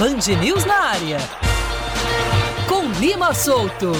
Band News na área. Com Lima Solto.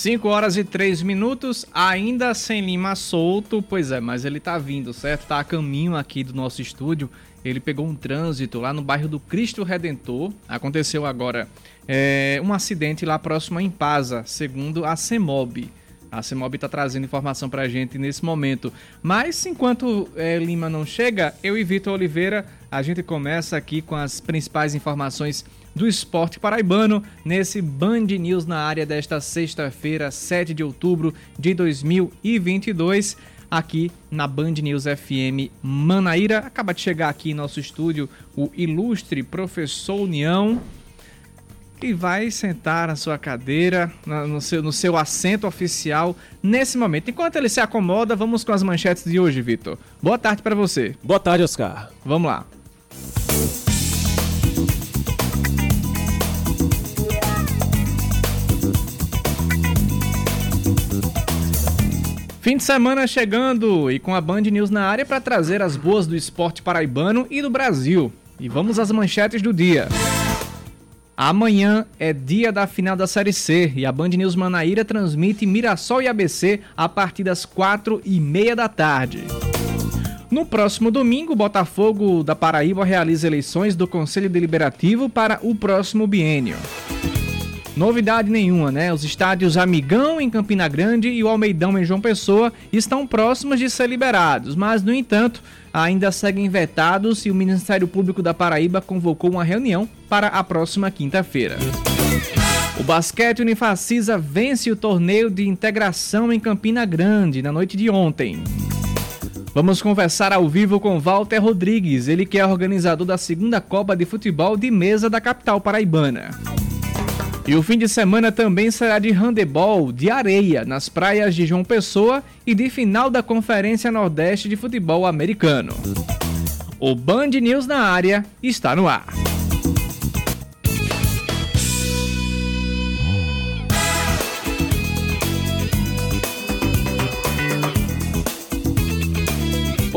5 horas e 3 minutos, ainda sem Lima solto, pois é, mas ele tá vindo, certo? Tá a caminho aqui do nosso estúdio. Ele pegou um trânsito lá no bairro do Cristo Redentor. Aconteceu agora é, um acidente lá próximo a Impasa, segundo a CEMOB. A CEMOB está trazendo informação para a gente nesse momento. Mas enquanto é, Lima não chega, eu e Vitor Oliveira, a gente começa aqui com as principais informações do esporte paraibano nesse Band News na área desta sexta-feira, 7 de outubro de 2022 aqui na Band News FM Manaíra. Acaba de chegar aqui em nosso estúdio o ilustre professor União, que vai sentar na sua cadeira, no seu, no seu assento oficial nesse momento. Enquanto ele se acomoda, vamos com as manchetes de hoje, Vitor. Boa tarde para você. Boa tarde, Oscar. Vamos lá. Fim de semana chegando e com a Band News na área para trazer as boas do esporte paraibano e do Brasil. E vamos às manchetes do dia. Amanhã é dia da final da Série C e a Band News Manaíra transmite Mirassol e ABC a partir das quatro e meia da tarde. No próximo domingo, o Botafogo da Paraíba realiza eleições do Conselho Deliberativo para o próximo biênio. Novidade nenhuma, né? Os estádios Amigão em Campina Grande e o Almeidão em João Pessoa estão próximos de ser liberados, mas no entanto, ainda seguem vetados e o Ministério Público da Paraíba convocou uma reunião para a próxima quinta-feira. O basquete Unifacisa vence o torneio de integração em Campina Grande na noite de ontem. Vamos conversar ao vivo com Walter Rodrigues, ele que é organizador da segunda Copa de Futebol de Mesa da capital paraibana. E o fim de semana também será de handebol de areia nas praias de João Pessoa e de final da Conferência Nordeste de Futebol Americano. O Band News na área está no ar.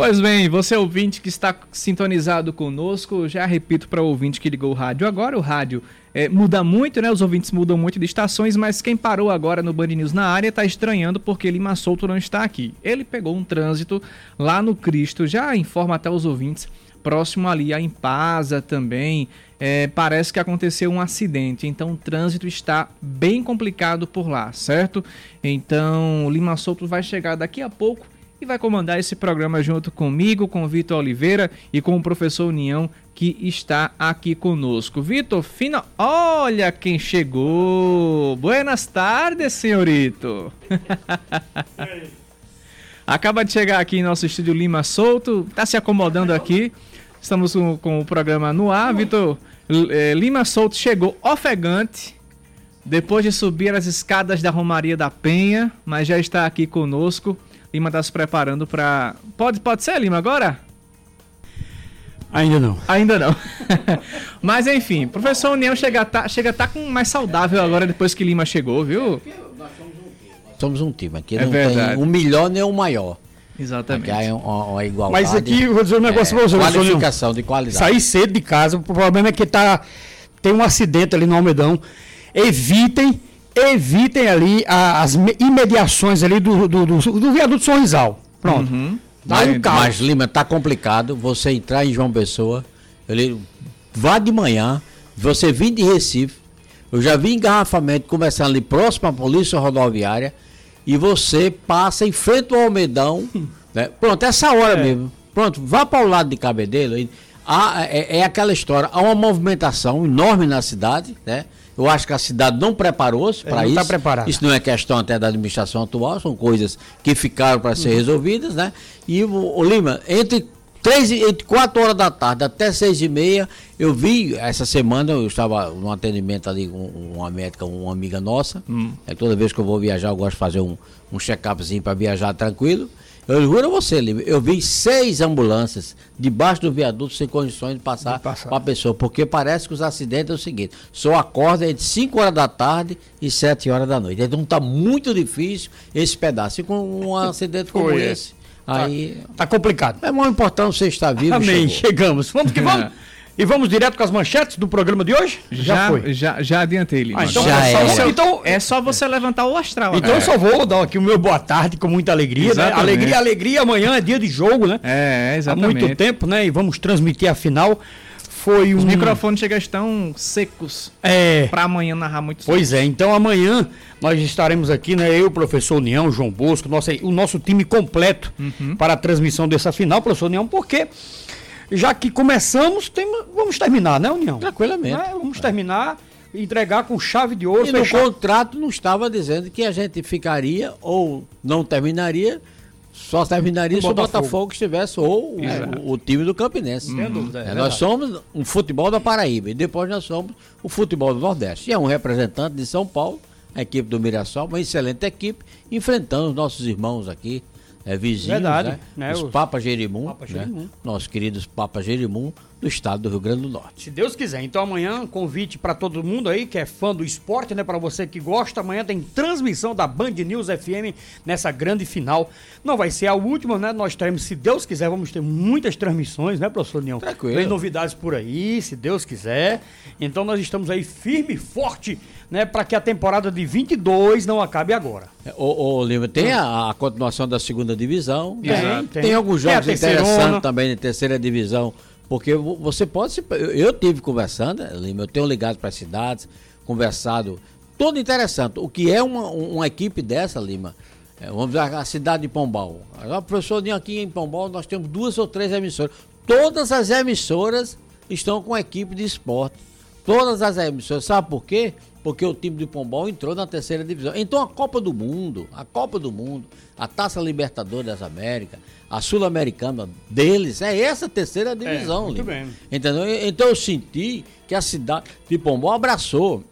Pois bem, você ouvinte que está sintonizado conosco, já repito para o ouvinte que ligou o rádio agora, o rádio é, muda muito, né? Os ouvintes mudam muito de estações, mas quem parou agora no Band News na área está estranhando porque Lima Solto não está aqui. Ele pegou um trânsito lá no Cristo, já informa até os ouvintes, próximo ali a Impasa também. É, parece que aconteceu um acidente, então o trânsito está bem complicado por lá, certo? Então Lima Solto vai chegar daqui a pouco e vai comandar esse programa junto comigo, com Vitor Oliveira e com o professor União que está aqui conosco. Vitor, fina... olha quem chegou! Buenas tardes, senhorito! Acaba de chegar aqui em nosso estúdio Lima Solto, está se acomodando aqui. Estamos com, com o programa no ar. Vitor, é, Lima Solto chegou ofegante, depois de subir as escadas da Romaria da Penha, mas já está aqui conosco. Lima está se preparando para. Pode, pode ser, Lima, agora? Ainda não. Ainda não. Mas enfim, professor União chega a tá, chega a tá com mais saudável agora depois que Lima chegou, viu? Somos um time. Aqui é não verdade. tem um melhor nem o maior. Exatamente. Aqui é uma, uma igualdade. Mas aqui, vou dizer um negócio é, pra você. Qualificação de qualidade. Sair cedo de casa, o problema é que tá, tem um acidente ali no Almedão. Evitem evitem ali as imediações ali do, do, do, do viaduto Sorrisal. Pronto. Uhum. Mas, um mas, Lima, tá complicado você entrar em João Pessoa. Ele vá de manhã, você vir de Recife. Eu já vi engarrafamento começando ali próximo à polícia rodoviária. E você passa em frente ao Almedão. né? Pronto, essa hora é. mesmo. Pronto, vá para o lado de Cabedelo. Há, é, é aquela história. Há uma movimentação enorme na cidade, né? Eu acho que a cidade não preparou-se para tá isso. Tá preparada. Isso não é questão até da administração atual, são coisas que ficaram para ser uhum. resolvidas, né? E o, Lima, entre três, entre quatro horas da tarde até seis e meia, eu vi essa semana, eu estava num atendimento ali com uma médica, uma amiga nossa. Hum. É, toda vez que eu vou viajar, eu gosto de fazer um, um check-upzinho para viajar tranquilo. Eu juro a você, Lívia, eu vi seis ambulâncias debaixo do viaduto sem condições de passar, para a pessoa, porque parece que os acidentes é o seguinte, só acorda entre 5 horas da tarde e 7 horas da noite. Então tá muito difícil esse pedaço. E com um acidente como Foi, é. esse, aí Tá complicado. é mais importante você estar vivo. Amém, chegou. chegamos. Vamos que vamos. E vamos direto com as manchetes do programa de hoje? Já, já, já adiantei, Lima. Ah, então, Já é, só, era. você- então, É só você levantar o astral. então eu só vou dar aqui o meu boa tarde com muita alegria, né? Alegria, alegria. Amanhã é dia de jogo, né? É, Há exatamente. muito tempo, né? E vamos transmitir a final. Foi um. Os microfones chegam estão secos É. pra amanhã narrar muito Pois é, então amanhã nós estaremos aqui, né? Eu, professor União, João Bosco, nosso, o nosso time completo Uhum. para a transmissão dessa final, professor União, porque já que começamos, tem- vamos terminar, né, União? Tranquilamente. Né? Vamos terminar, entregar com chave de ouro, E no fechar- contrato não estava dizendo que a gente ficaria ou não terminaria, só terminaria O se o Botafogo. Botafogo estivesse ou o, o time do Campinense. Sem dúvida, é É, nós somos um futebol da Paraíba e depois nós somos o futebol do Nordeste. E é um representante de São Paulo, a equipe do Mirassol, uma excelente equipe, enfrentando os nossos irmãos aqui. É, vizinhos, Verdade, né? né, Os os- Papa Jerimum, Papa né? Jerimum. nossos queridos Papa Jerimum do estado do Rio Grande do Norte. Se Deus quiser. Então amanhã, convite para todo mundo aí que é fã do esporte, né? Para você que gosta, amanhã tem transmissão da Band News FM nessa grande final. Não vai ser a última, né? Nós teremos, se Deus quiser, vamos ter muitas transmissões, né, professor União? Tranquilo. Tem novidades por aí, se Deus quiser. Então nós estamos aí firme e forte, né? Para que a temporada de 22 não acabe agora. É, Ô, ô Lima, tem a, a continuação da segunda divisão. Tem, né? tem. Tem alguns jogos interessantes também na terceira divisão. Porque vo- você pode se. Eu, tive conversando, né, eu tenho ligado para as cidades, conversado. Tudo interessante. O que é uma, um- uma equipe dessa, Lima? É, vamos ver a cidade de Pombal. Agora, professor, Dinho, aqui em Pombal nós temos duas ou três emissoras. Todas as emissoras estão com equipe de esporte. Todas as emissoras. Sabe por quê? Porque o time de Pombal entrou na terceira divisão. Então a Copa do Mundo, a Copa do Mundo, a Taça Libertadores das Américas, a Sul-Americana deles, é essa terceira divisão, muito Lima. bem. Entendeu? Então eu senti que a cidade de Pombal abraçou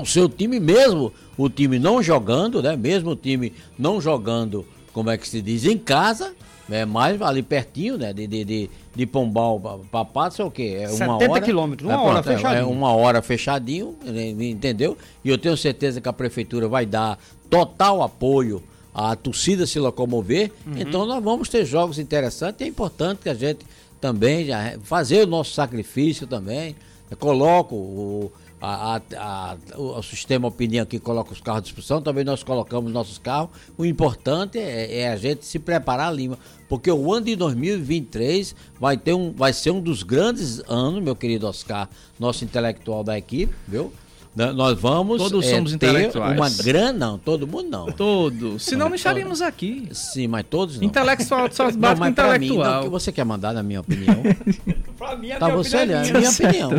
o seu time mesmo, o time não jogando, né? Mesmo o time não jogando, como é que se diz, em casa, é mais ali pertinho, né? De, de, de, de Pombal para Patos é o quê? É uma 70 hora. quilômetros, uma É, hora pronto, é- fechadinho. É uma hora fechadinho, né, entendeu? E eu tenho certeza que a prefeitura vai dar total apoio à torcida se locomover. Uhum. Então nós vamos ter jogos interessantes. É importante que a gente também já fazer o nosso sacrifício também. Eu coloco o, a- a- a- o, o sistema opinião que coloca os carros à disposição, também nós colocamos nossos carros. O importante é, é a gente se preparar, Lima, porque o ano de 2023 vai, ter um, vai ser um dos grandes anos, meu querido Oscar, nosso intelectual da equipe, viu? N- Nós vamos Todos somos ter intelectuais. uma grande, não, todo mundo não. Todos. Senão não estaríamos aqui. Sim, mas todos não. Intelectual só bate mim, não, intelectual. o que você quer mandar, na minha opinião? Pra mim, a Tá minha você opinião é olhando, minha. minha opinião.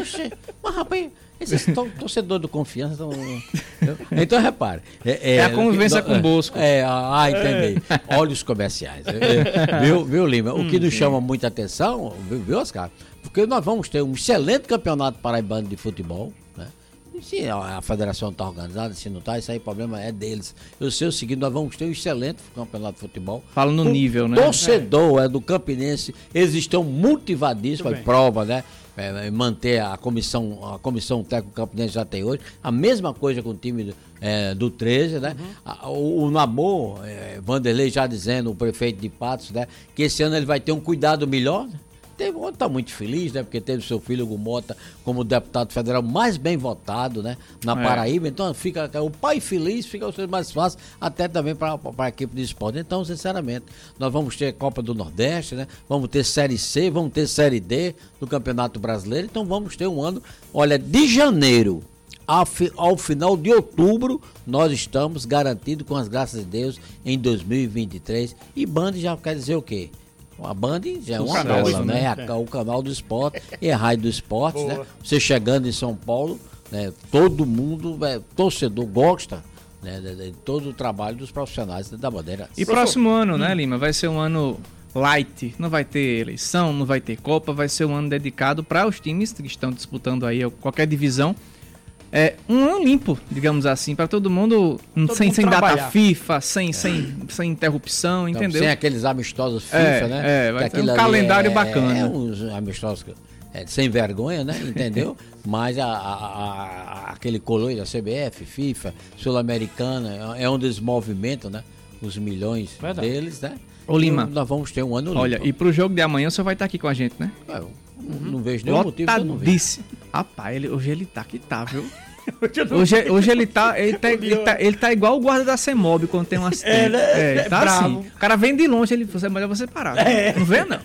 Oxe, mas rapaz, esses to- torcedores do confiança estão. Então repare. É, É a convivência com o Bosco. É, ah, entendi. Olha os comerciais. É, é, viu, viu, Lima? O que nos chama muita atenção, viu, Oscar? Porque nós vamos ter um excelente campeonato paraibano de futebol, se a federação está organizada, se não está, isso aí o problema é deles. Eu sei o seguinte, nós vamos ter um excelente campeonato de futebol. Fala no O nível, né? Torcedor é. do Campinense, eles estão motivadíssimos, bem. prova, né? É, é, manter a comissão, a comissão técnica Campinense já tem hoje. A mesma coisa com o time do, é, do 13, né? Uhum. A- o, o Namor, é, Vanderlei já dizendo, o prefeito de Patos, né? Que esse ano ele vai ter um cuidado melhor. né? Teve, tá muito feliz, né? Porque teve seu filho Gumota como deputado federal mais bem votado, né? Na É. Paraíba. Então fica o pai feliz, fica o ser mais fácil, até também para a equipe de esporte. Então, sinceramente, nós vamos ter Copa do Nordeste, né? Vamos ter Série C, vamos ter Série D do Campeonato Brasileiro. Então vamos ter um ano, olha, de janeiro ao final de outubro, nós estamos garantidos, com as graças de Deus, em 2023. E Band já quer dizer o quê? A Band já é uma canal, bola, né? né? A- o canal do esporte e a rádio do esporte, Boa. né? Você chegando em São Paulo, né? todo mundo, é, torcedor, gosta né? de, de todo o trabalho dos profissionais da bandeira. E próximo ano, né, Lima? Vai ser um ano light. Não vai ter eleição, não vai ter Copa. Vai ser um ano dedicado para os times que estão disputando aí qualquer divisão. É, um ano limpo, digamos assim, para todo mundo, Todo sem, mundo sem data. FIFA, sem, sem, sem interrupção, Então, entendeu? Sem aqueles amistosos FIFA, É, né? é, vai Que ter um calendário é, bacana. É uns amistosos que- é, sem vergonha, né? Entendeu? Mas a, a- a- aquele coloio da CBF, FIFA, Sul-Americana, é onde eles movimentam, né? Os milhões Verdade. deles, né? Ô, Lima. Então, nós vamos ter um ano limpo. Olha, e pro jogo de amanhã você vai estar aqui com a gente, né? É, eu não- não vejo nenhum motivo de eu não ver. Lotadíssimo. Rapaz, ele, hoje ele tá que tá, viu? Hoje, hoje ele, tá, ele, tá, ele, tá, ele tá igual o guarda da CEMOB quando tem um acidente. É, né? É, tá Bravo. assim. O cara vem de longe, ele você, melhor você parar. Não vê, não.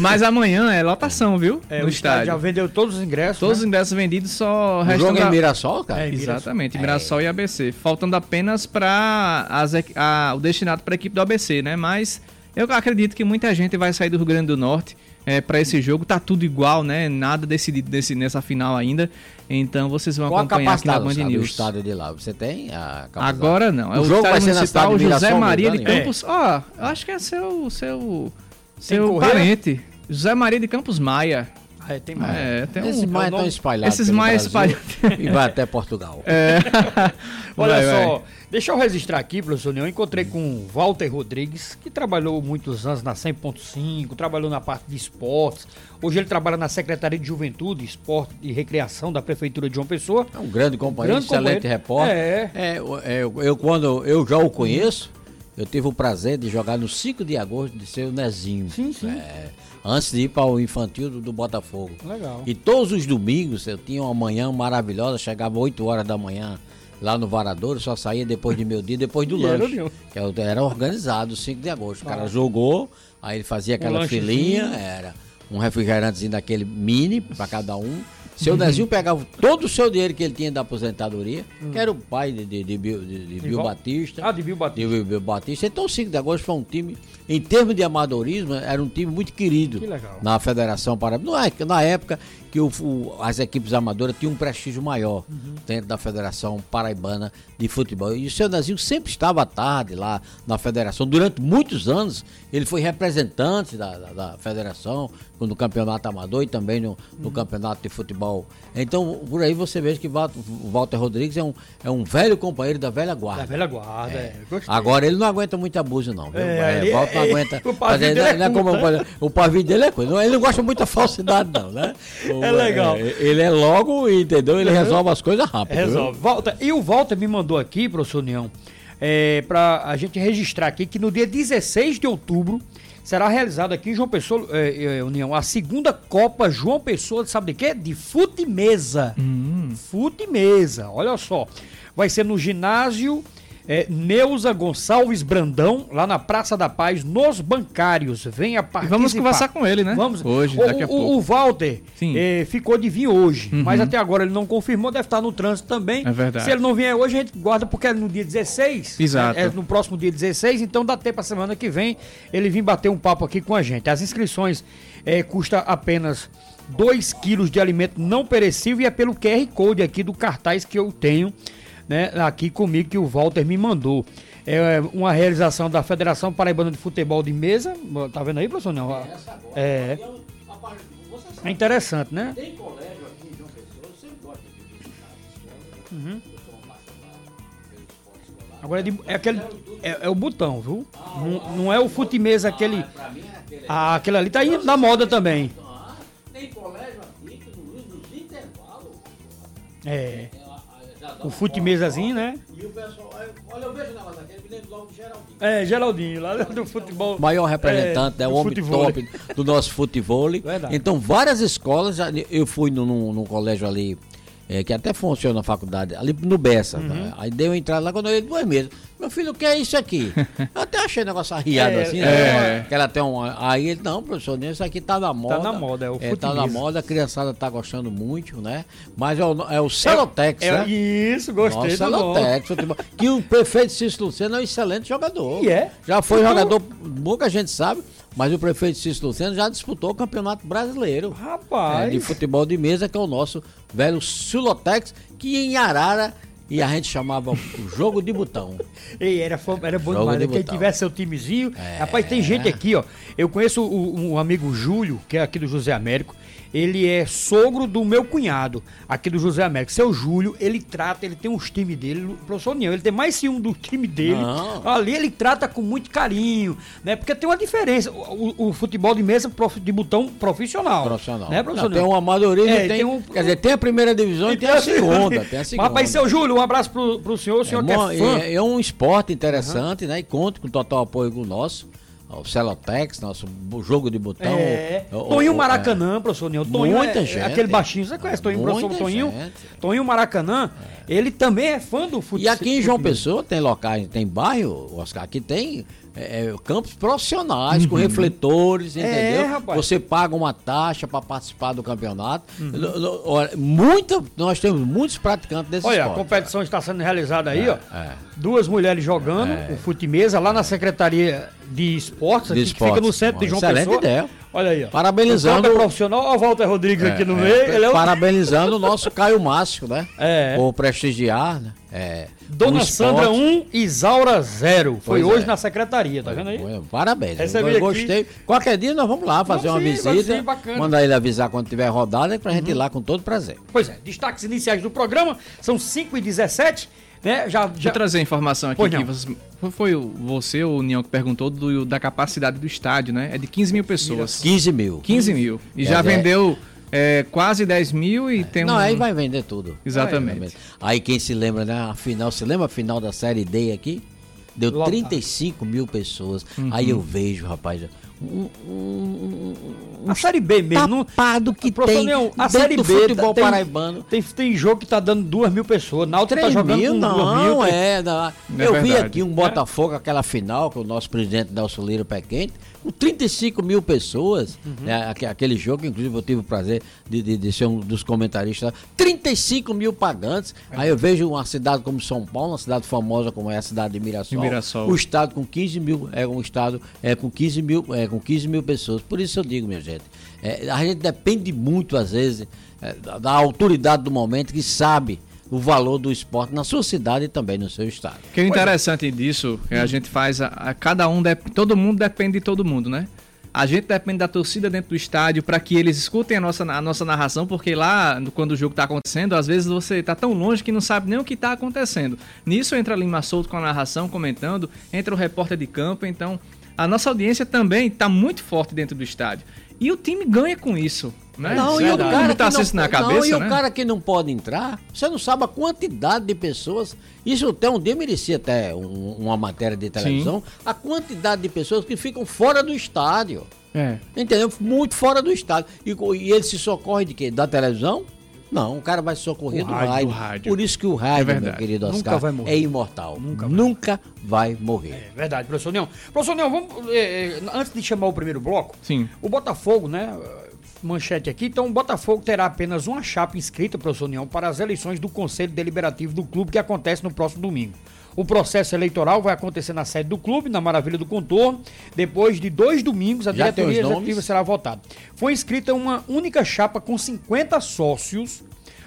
Mas amanhã é lotação, viu? É, no o estádio já vendeu todos os ingressos. Todos os né? ingressos vendidos, só O restam jogo é da- em Mirassol, cara? É, em Mirassol. Exatamente, Mirassol e ABC. Faltando apenas para o destinado para a equipe do ABC, né? Mas eu acredito que muita gente vai sair do Rio Grande do Norte para esse jogo. Tá tudo igual, né? Nada decidido desse, nessa final ainda. Então vocês vão Qual a acompanhar aqui na Band sabe, News. estádio de lá? Você tem a capacidade? Agora não. É O o, jogo vai ser na municipal de José Mirassol, Maria de? Campos. Ó, eu acho que é seu seu seu correia? parente. José Maria de Campos Maia. É, tem mais. É, tem Esses um. mais é espalhados. esses mais espalhados. E vai até Portugal. É. Olha Vai, vai. só, deixa eu registrar aqui, professor União. Encontrei com o Walter Rodrigues, que trabalhou muitos anos na 100.5, trabalhou na parte de esportes. Hoje ele trabalha na Secretaria de Juventude, Esporte e Recreação da Prefeitura de João Pessoa. É um grande companheiro, Grande excelente companheiro. repórter. É. É, eu- é, eu, eu, quando eu já o conheço, eu tive o prazer de jogar no 5 de agosto de ser o Nezinho. Sim, sim. É, antes de ir para o infantil do, do Botafogo. Legal. E todos os domingos eu tinha uma manhã maravilhosa, chegava 8 horas da manhã lá no Varadouro, só saía depois de meu dia, depois do E era lanche. meu. Que era organizado, 5 de agosto. O cara jogou, aí ele fazia aquela lanchezinho. filinha, era um refrigerantezinho daquele mini para cada um. Seu Uhum. Nezinho pegava todo o seu dinheiro que ele tinha da aposentadoria, que era o pai de, de, de, Bill- de- de Bill Batista. Ah, de Bill Batista. De Bill Batista. Então o 5 de agosto foi um time, em termos de amadorismo, era um time muito querido Que na Federação Paraibana. Não é- Na época que o- o- as equipes amadoras tinham um prestígio maior Uhum. dentro da Federação Paraibana de Futebol. E o seu Nezinho sempre estava à tarde lá na federação. Durante muitos anos, ele foi representante da, da- da federação no campeonato amador e também no, no Uhum. campeonato de futebol. Então, por aí você vê que o Walter Rodrigues é um, é um velho companheiro da velha guarda. Da velha guarda, é. Gostei. Agora ele não aguenta muito abuso, não. É, É, Walter não é, aguenta. o pavio dele é é como- o pavio dele é coisa. Ele não gosta muito da falsidade, não, né? O- É legal. Ele é logo, entendeu? Ele resolve as coisas rápido. viu? Resolve. Walter, e o Walter me mandou aqui, professor União, é, para a gente registrar aqui que no dia 16 de outubro será realizado aqui em João Pessoa, é, é, União, a segunda Copa João Pessoa, sabe de quê? De fute mesa. Fute mesa, olha só. Vai ser no ginásio é, Neuza Gonçalves Brandão, lá na Praça da Paz, nos bancários. Venha E participar. vamos conversar com ele, né? Vamos. Hoje, o, daqui a o- pouco. O Walter eh, ficou de vir hoje, mas até agora ele não confirmou, deve estar no trânsito também. É verdade. Se ele não vier hoje, a gente guarda porque é no dia 16. Exato. É, é no próximo dia 16, então dá tempo a semana que vem ele vir bater um papo aqui com a gente. As inscrições eh, custa apenas 2 quilos de alimento não perecível e é pelo QR Code aqui do cartaz que eu tenho né, aqui comigo que o Walter me mandou. É uma realização da Federação Paraibana de Futebol de Mesa. Tá vendo aí, professor? Não, é. É interessante, né? Tem colégio aqui em João Pessoa, eu sempre gosto de visitar Agora é, de- é aquele. É, é o botão, viu? Não, não é o futimesa aquele. Ah, aquele ali tá indo na moda também. Tem colégio aqui que nos, nos intervalos. É. O futimesazinho, né? E o pessoal, olha, eu vejo o negócio daquele, me lembro logo de Geraldinho. É, Geraldinho, lá do futebol. maior representante, é, do o homem top do nosso futebol. Verdade. Então, várias escolas, já- eu fui num, num- num colégio ali, é, que até funciona na faculdade, ali no Bessa. Uhum. tá? Aí deu entrada lá quando eu ia duas meses. Meu filho, o que é isso aqui? Eu até achei o negócio arriado É, assim, é. né? Que ela tem um. Aí ele, não, professor, isso aqui tá na moda. na moda, é o Tá na moda, a criançada tá gostando muito, né? Mas é o, é o Celotex, É, né? isso, gostei Nossa, do. Celotex, futebol. Que o prefeito Cícero Luceno é um excelente jogador. E é? Já foi jogador, pouca gente sabe, mas o prefeito Cícero Luceno já disputou o Campeonato Brasileiro Rapaz. é, de futebol de mesa, que é o nosso velho Silotex, que em Arara e a gente chamava o jogo de botão. Ei, era, era bom Jogo demais. de né? Quem botão. tivesse seu timezinho. É. Rapaz, tem gente aqui, ó. Eu conheço o- um amigo Júlio, que é aqui do José Américo. Ele é sogro do meu cunhado, aqui do José Américo. Seu Júlio, ele trata, ele tem uns times dele, o professor Niel, ele tem mais ciúme do time dele. Não. Ali ele trata com muito carinho, né? Porque tem uma diferença. O, o- futebol de mesa de botão profissional. Profissional. Né, professor Não, tem Niel? um amadorismo, É, tem, tem um- quer dizer, tem a primeira divisão e tem a segunda. Tem a segunda. Mas, rapaz, seu Júlio, um abraço pro, pro senhor, o senhor é, que é fã. é- é um esporte interessante, né? E conta com total apoio do nosso, o Celotex, nosso jogo de botão. É. o- Toninho o- Maracanã, professor Nil. Toninho Muita é, é gente. aquele baixinho, você conhece Toninho, Muita professor Toninho? gente. Toninho Maracanã, ele também é fã do é. futebol. E aqui em João Pessoa tem locais, tem bairro, Oscar, aqui tem é, é, campos profissionais com refletores, entendeu? Uhum. rapaz. Você paga uma taxa para participar do campeonato. Uhum. Muita, nós temos muitos praticantes desse Olha, a esporte. competição está sendo realizada aí, ó. é. Duas mulheres jogando o futimesa lá na Secretaria de Esportes, De aqui, que fica no Esportes. centro de João Excelente Pessoa. ideia. Olha aí, ó. Parabenizando- O é profissional, ó, o Walter Rodrigues aqui no É, meio. Ele é o... Parabenizando o nosso Caio Márcio, né? É. Por prestigiar, né? É, Dona esporte. Sandra 1, Isaura 0. Foi Pois hoje é. na secretaria, tá vendo aí? Foi, Parabéns. Recebi eu aqui. gostei. Qualquer dia nós vamos lá fazer Vamos uma sim, visita. sim, bacana. Uhum. mandar ele avisar quando tiver rodada pra gente ir lá com todo prazer. Pois é, destaques iniciais do programa, são 5 e 17 né? Já, Deixa já... eu trazer a informação aqui. Que você, foi o- você ou o Nião que perguntou do- da capacidade do estádio, né? É de 15 mil pessoas. 15 mil. 15 mil. E É, já é. vendeu é, quase 10 mil e tem Não, um... aí vai vender tudo. Exatamente. Vender. Aí quem se lembra, né? A final, se lembra a final da série D aqui? Deu Lotado. 35 mil pessoas. Aí eu vejo, rapaz, um, um, um, A Série B mesmo. não- tapado que tem Leão, a Série do B futebol tem, paraibano. Tem, tem jogo que tá dando 2 mil pessoas. Náutico tá 3 jogando mil, com 2 não, mil. é. não. É eu vi verdade. aqui um Botafogo, aquela final, com o nosso presidente Nelson Lira Pé Quente, com 35 mil pessoas. Uhum. né, aque- aquele jogo, inclusive, eu tive o prazer de, de- de ser um dos comentaristas lá. 35 mil pagantes. É. Aí eu vejo uma cidade como São Paulo, uma cidade famosa como é a cidade de Mirassol. De Mirassol. O estado com 15 mil, é um estado é, com, 15 mil, é, com 15 mil pessoas. Por isso eu digo, minha gente, é, a gente depende muito, às vezes, é, da, da autoridade do momento que sabe o valor do esporte na sua cidade e também no seu estado. O que é interessante disso é a gente faz a, a- cada um dep- todo mundo depende de todo mundo, né? A gente depende da torcida dentro do estádio para que eles escutem a nossa, a nossa narração, porque lá, quando o jogo tá acontecendo, às vezes você tá tão longe que não sabe nem o que tá acontecendo. Nisso entra Lima Souto com a narração, comentando, entra o repórter de campo, então a nossa audiência também tá muito forte dentro do estádio. E o time ganha com isso, né? Não, e o cara tá que não, na não, cabeça, e o né? cara que não pode entrar, você não sabe a quantidade de pessoas. Isso até um dia merecia até um- uma matéria de televisão. A quantidade de pessoas que ficam fora do estádio. É. Entendeu? Muito fora do estádio. E, e ele se socorre de quê? Da televisão? Não, o cara vai socorrer O do rádio, rádio. rádio. Por isso que o rádio, É meu querido Nunca Oscar, vai é imortal. Nunca, vai morrer. É verdade, professor Neão. Professor Neão, vamos, é, é, antes de chamar o primeiro bloco, Sim. o Botafogo, né? Manchete aqui. Então, o Botafogo terá apenas uma chapa inscrita, professor Neão, para as eleições do Conselho Deliberativo do clube que acontece no próximo domingo. O processo eleitoral vai acontecer na sede do clube, na Maravilha do Contorno. Depois de dois domingos, a Já diretoria executiva será votada. Foi inscrita uma única chapa com 50 sócios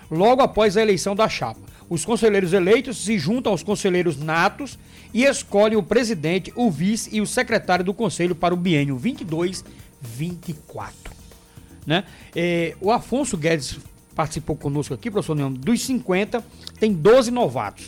logo após a eleição da chapa. Os conselheiros eleitos se juntam aos conselheiros natos e escolhem o presidente, o vice e o secretário do conselho para o biênio 22-24. Né? Eh, o Afonso Guedes participou conosco aqui, professor Neão, dos 50, tem 12 novatos.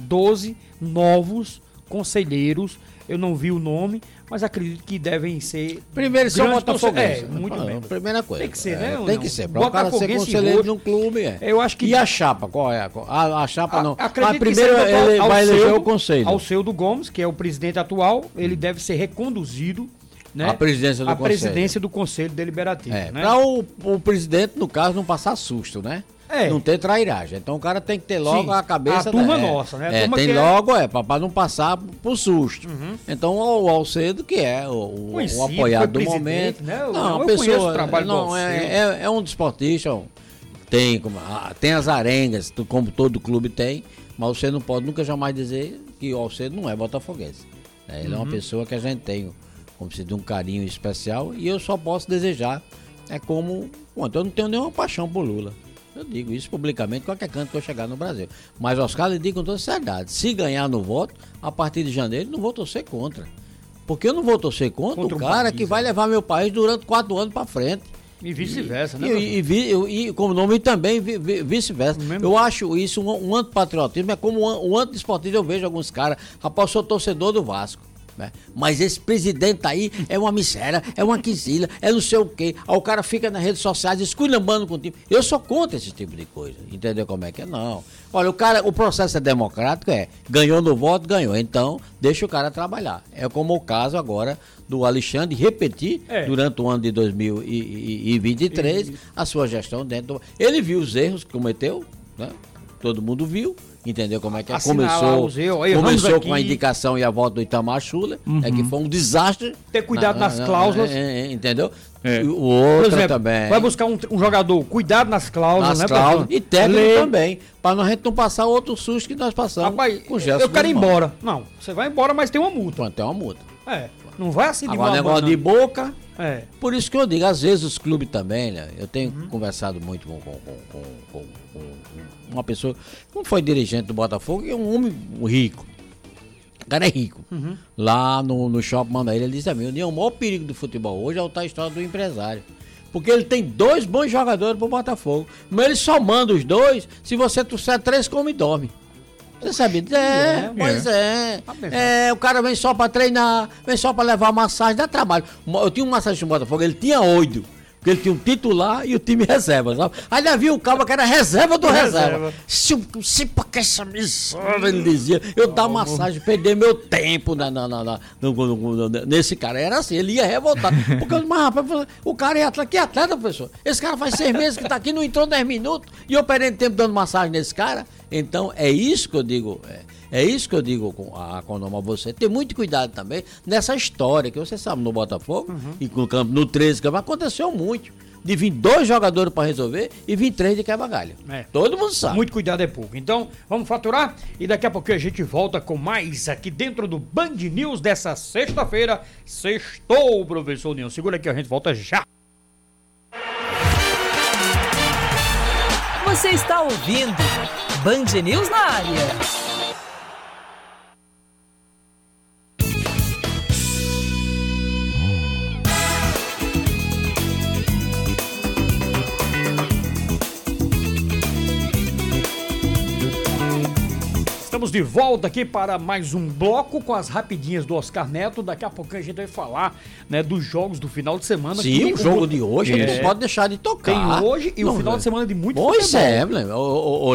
12 novos conselheiros. Eu não vi o nome, mas acredito que devem ser. Primeiro, são botafoguenses. É, muito Ah, bem. Primeira coisa. Tem que ser, É, né, ou Tem não? que ser. Para o cara ser conselheiro de um clube, é. Eu acho que- E a chapa, qual é? a- A, a chapa não. Acredito a que primeiro seja ele ao vai eleger o conselho. Alceudo Gomes, que é o presidente atual, ele deve ser reconduzido né, À presidência do à conselho. presidência do Conselho Deliberativo. É, né? Para o, o presidente, no caso, não passar susto, né? É. Não ter trairagem. Então o cara tem que ter logo Sim, a cabeça. a turma da- é, nossa, né? É, tem é- logo, é, para não passar por susto. Então o Alcedo, que é o, o- apoiado do momento. né? Eu- Não, eu pessoa. trabalho não, é, é, é um desportista. Tem, tem as arengas, como todo clube tem, mas você não pode nunca jamais dizer que o Alcedo não é botafoguense. né? Ele é uma Uhum. pessoa que a gente tem, como se de um carinho especial, e eu só posso desejar. É como. Bom, então eu não tenho nenhuma paixão por Lula. Eu digo isso publicamente, qualquer canto que eu chegar no Brasil. Mas Oscar lhe digo com toda seriedade: se ganhar no voto, a partir de janeiro, não vou torcer contra. Porque eu não vou torcer contra, Contra o cara país, que é. vai levar meu país durante quatro anos para frente. E vice-versa, né? E, e, e como nome também vi- vi- vice-versa. Eu acho isso um, um antipatriotismo, é como um, um. Eu vejo alguns caras, rapaz, eu sou torcedor do Vasco. Né? Mas esse presidente aí é uma miséria, é uma quisila, é não sei o quê. Aí o cara fica nas redes sociais esculhambando com o time. Eu sou contra esse tipo de coisa. Entendeu como é que é? Não. Olha, o cara, o processo é democrático, é. Ganhou no voto, ganhou. Então, deixa o cara trabalhar. É como o caso agora do Alexandre repetir É. durante o ano de 2023 a sua gestão dentro do... Ele viu os erros que cometeu, né? Todo mundo viu, entendeu como é que é? Começou, erramos começou com a indicação e a volta do Itamar Schuller, é que foi um desastre. Ter cuidado nas cláusulas. é, é, entendeu? É. O Por outro exemplo, também. vai buscar um, um jogador, cuidado nas cláusulas, nas né, cláusulas e técnico Lê. também, para a gente não passar outro susto que nós passamos Rapaz, com o Gerson eu quero ir embora. Não, você vai embora, mas tem uma multa. Tem uma multa. É, não vai assim de Agora, negócio de boca, É. Por isso que eu digo, às vezes os clubes também, né? Eu tenho Uhum. conversado muito com, com, com, com- uma pessoa, não foi dirigente do Botafogo, é um homem rico. O cara é rico. Uhum. Lá no, no shopping Manaíra, ele disse a mim, o o maior perigo do futebol hoje é o tal história do empresário. Porque ele tem dois bons jogadores pro Botafogo. Mas ele só manda os dois se você trouxer três, come e dorme. Você sabe? É, É, pois é. Bem, É, o cara vem só pra treinar, vem só pra levar massagem, dá trabalho. Eu tinha um massagem no Botafogo, ele tinha oito. Porque ele tinha um titular e o time reserva, sabe? Aí havia um cabo que era reserva do reserva. Reserva. Se, se pra que essa missão, ele dizia, eu dar massagem, perder meu tempo na, na, na, na- no- no- no- nesse cara. Era assim, ele ia revoltar. Porque mas rapaz, o cara é atleta, que atleta, professor? Esse cara faz seis meses que tá aqui, não entrou 10 minutos, e eu perdendo tempo dando massagem nesse cara. Então, é isso que eu digo, é, é isso que eu digo com a Conoma a você. Ter muito cuidado também nessa história, que você sabe, no Botafogo, e no campo, no 13 campo, aconteceu muito. De vir dois jogadores para resolver e vir três de quebra-galho. É. Todo mundo sabe. Muito cuidado é pouco. Então, vamos faturar e daqui a pouquinho a gente volta com mais aqui dentro do Band News dessa sexta-feira. Sextou, professor Ninho. Segura aqui, a gente volta já. Você está ouvindo Band News na área. Estamos de volta aqui para mais um bloco com as rapidinhas do Oscar Neto. Daqui a pouquinho a gente vai falar né, dos jogos do final de semana. Sim, o jogo o- de hoje É. não pode deixar de tocar. Tem hoje e o Não, final de semana de muito Pois futebol. é, né?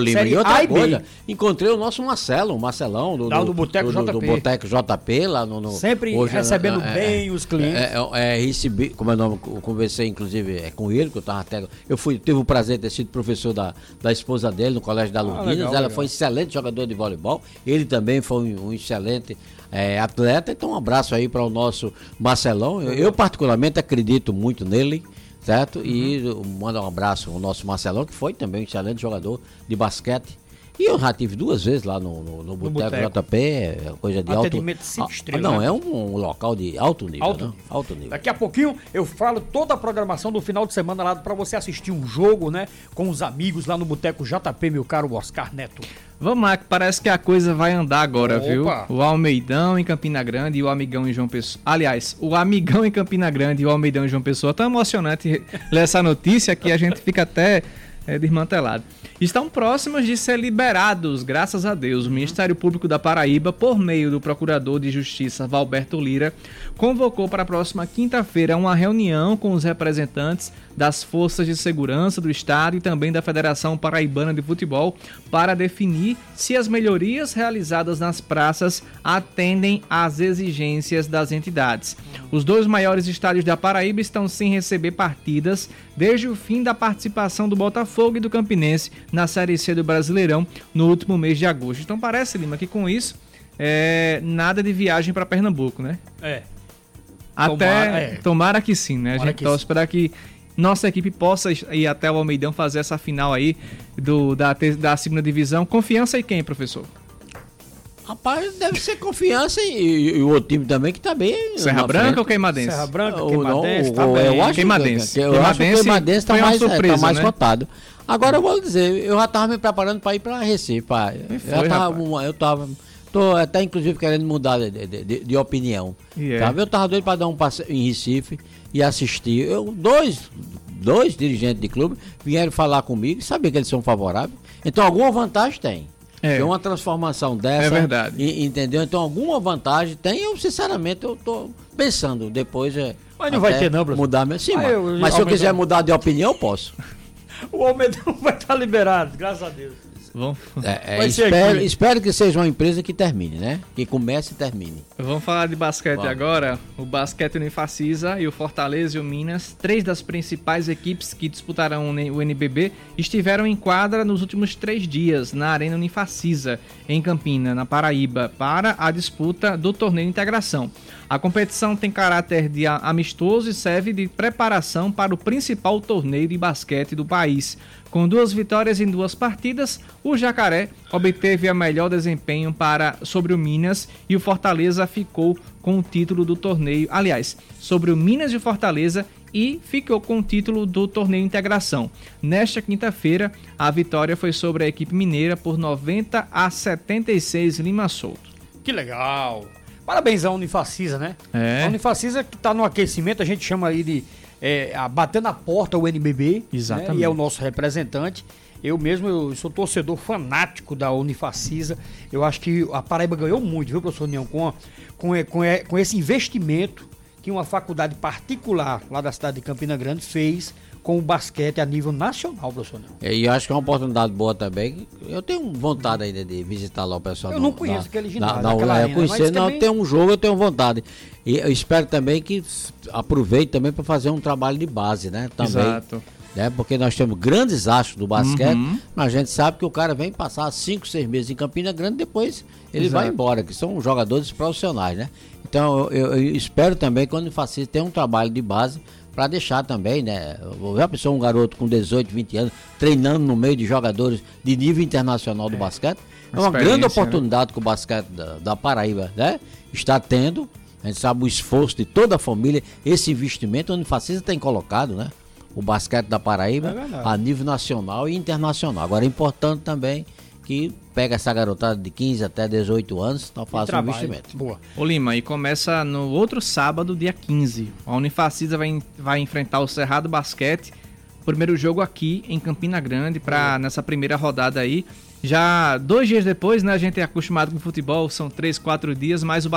Lima. Série E outra B. coisa, encontrei o nosso Marcelo, o Marcelão do, Lá do Boteco do, do, do JP. JP, lá no. no- Sempre recebendo bem os clientes. É, é, é, recebi, como é o nome, eu conversei inclusive é, com ele, que eu tava até. Eu fui, tive o prazer de ter sido professor da, da esposa dele no Colégio da Luminas. Ah, legal, Ela legal. foi excelente jogador de voleibol. Ele também foi um, um excelente é, atleta. Então, um abraço aí para o nosso Marcelão. Eu, eu, particularmente, acredito muito nele. Certo? E Uhum. manda um abraço ao nosso Marcelão, que foi também um excelente jogador de basquete. E eu já tive duas vezes lá no, no, no Boteco. JP, é coisa de alto. Cinco estrelas, Não, né? é um, um local de alto nível. Alto né? nível. Alto nível. Daqui a pouquinho eu falo toda a programação do final de semana lá pra você assistir um jogo, né? Com os amigos lá no Boteco JP, meu caro Oscar Neto. Vamos lá, que parece que a coisa vai andar agora, Opa. viu? O Almeidão em Campina Grande e o Amigão em João Pessoa. Aliás, o Amigão em Campina Grande e o Almeidão em João Pessoa. Tão emocionante ler essa notícia que a gente fica até é, desmantelado. Estão próximos de ser liberados, graças a Deus. O Ministério Público da Paraíba, por meio do Procurador de Justiça Valberto Lira, convocou para a próxima quinta-feira uma reunião com os representantes das Forças de Segurança do Estado e também da Federação Paraibana de Futebol para definir se as melhorias realizadas nas praças atendem às exigências das entidades. Os dois maiores estádios da Paraíba estão sem receber partidas desde o fim da participação do Botafogo e do Campinense na Série C do Brasileirão no último mês de agosto. Então parece, Lima, que com isso é, nada de viagem para Pernambuco, né? É. Até Tomara, é. tomara que sim, né? A Tomara gente que torce para que nossa equipe possa ir até o Almeidão fazer essa final aí do, da, da segunda divisão. Confiança em quem, professor? Rapaz, deve ser confiança e, e o outro time também que tá bem. Serra Branca frente. ou Queimadense? Serra Branca, Ou não, Queimadense, ou- tá eu bem. acho Queimadense. que- Eu acho que o Queimadense Queimadense tá mais, é, tá surpresa, mais né? cotado. Agora eu vou dizer, eu já estava me preparando para ir para Recife. Pra, eu foi, já tava, eu tava, tô até inclusive querendo mudar de, de- de- de opinião. E é. Sabe? Eu tava doido para dar um passeio em Recife e assistir. Eu, dois, dois dirigentes de clube vieram falar comigo, sabia que eles são favoráveis. Então alguma vantagem tem. É. É uma transformação dessa. É verdade. e- entendeu? Então alguma vantagem tem. Eu, sinceramente, eu tô pensando depois. É, Mas não vai até ter não, professor. Mudar minha. Sim, Ah, mas, eu- mas se eu quiser mudar de opinião, posso. O Almedão vai estar liberado, graças a Deus. Vamos, É, é, espero, espero que seja uma empresa que termine, né? Que comece e termine. vamos falar de basquete Vamos. agora. O basquete Unifacisa e o Fortaleza e o Minas, três das principais equipes que disputarão o NBB, estiveram em quadra nos últimos três dias na Arena Unifacisa, em Campina, na Paraíba, para a disputa do torneio de integração. A competição tem caráter de amistoso e serve de preparação para o principal torneio de basquete do país. Com duas vitórias em duas partidas, o Jacaré obteve a melhor desempenho para sobre o Minas e o Fortaleza ficou com o título do torneio. Aliás, sobre o Minas e o Fortaleza e ficou com o título do torneio Integração. Nesta quinta-feira, a vitória foi sobre a equipe mineira por 90 a 76 Lima Souto. Que legal. Parabéns à Unifacisa, né? É. A Unifacisa que está no aquecimento, a gente chama aí de é, a bater na porta o NBB. Exatamente. né? E é o nosso representante. Eu mesmo eu sou torcedor fanático da Unifacisa. Eu acho que a Paraíba ganhou muito, viu, professor União, com, a- com, com, com esse investimento que uma faculdade particular lá da cidade de Campina Grande fez com o basquete a nível nacional, professor União. E eu acho que é uma oportunidade boa também. Eu tenho vontade ainda de visitar lá o pessoal. Eu da- não conheço da- aquele da- ginásio, da- é, arena, conhecer, não, também- tem um jogo, eu tenho vontade. E eu espero também que aproveite também para fazer um trabalho de base, né? Também. Exato. Né? Porque nós temos grandes astros do basquete, Uhum. mas a gente sabe que o cara vem passar 5, 6 meses em Campina Grande, depois ele Exato. vai embora, que são jogadores profissionais, né? Então eu, eu- eu espero também que o Unifacisa tenha um trabalho de base para deixar também, né? Já pensou um garoto com 18, 20 anos treinando no meio de jogadores de nível internacional do basquete? É uma grande né? oportunidade que o basquete da, da Paraíba né? está tendo. A gente sabe o esforço de toda a família, esse investimento, o Unifacisa tem colocado, né? O basquete da Paraíba É a nível nacional e internacional. Agora é importante também que pega essa garotada de 15 até 18 anos, então faça um investimento. Boa. Ô Lima, e começa no outro sábado, dia 15. A Unifacisa vai, vai enfrentar o Cerrado Basquete. Primeiro jogo aqui em Campina Grande, pra, nessa primeira rodada aí. Já dois dias depois, né? A gente é acostumado com futebol, são três, quatro dias, mas o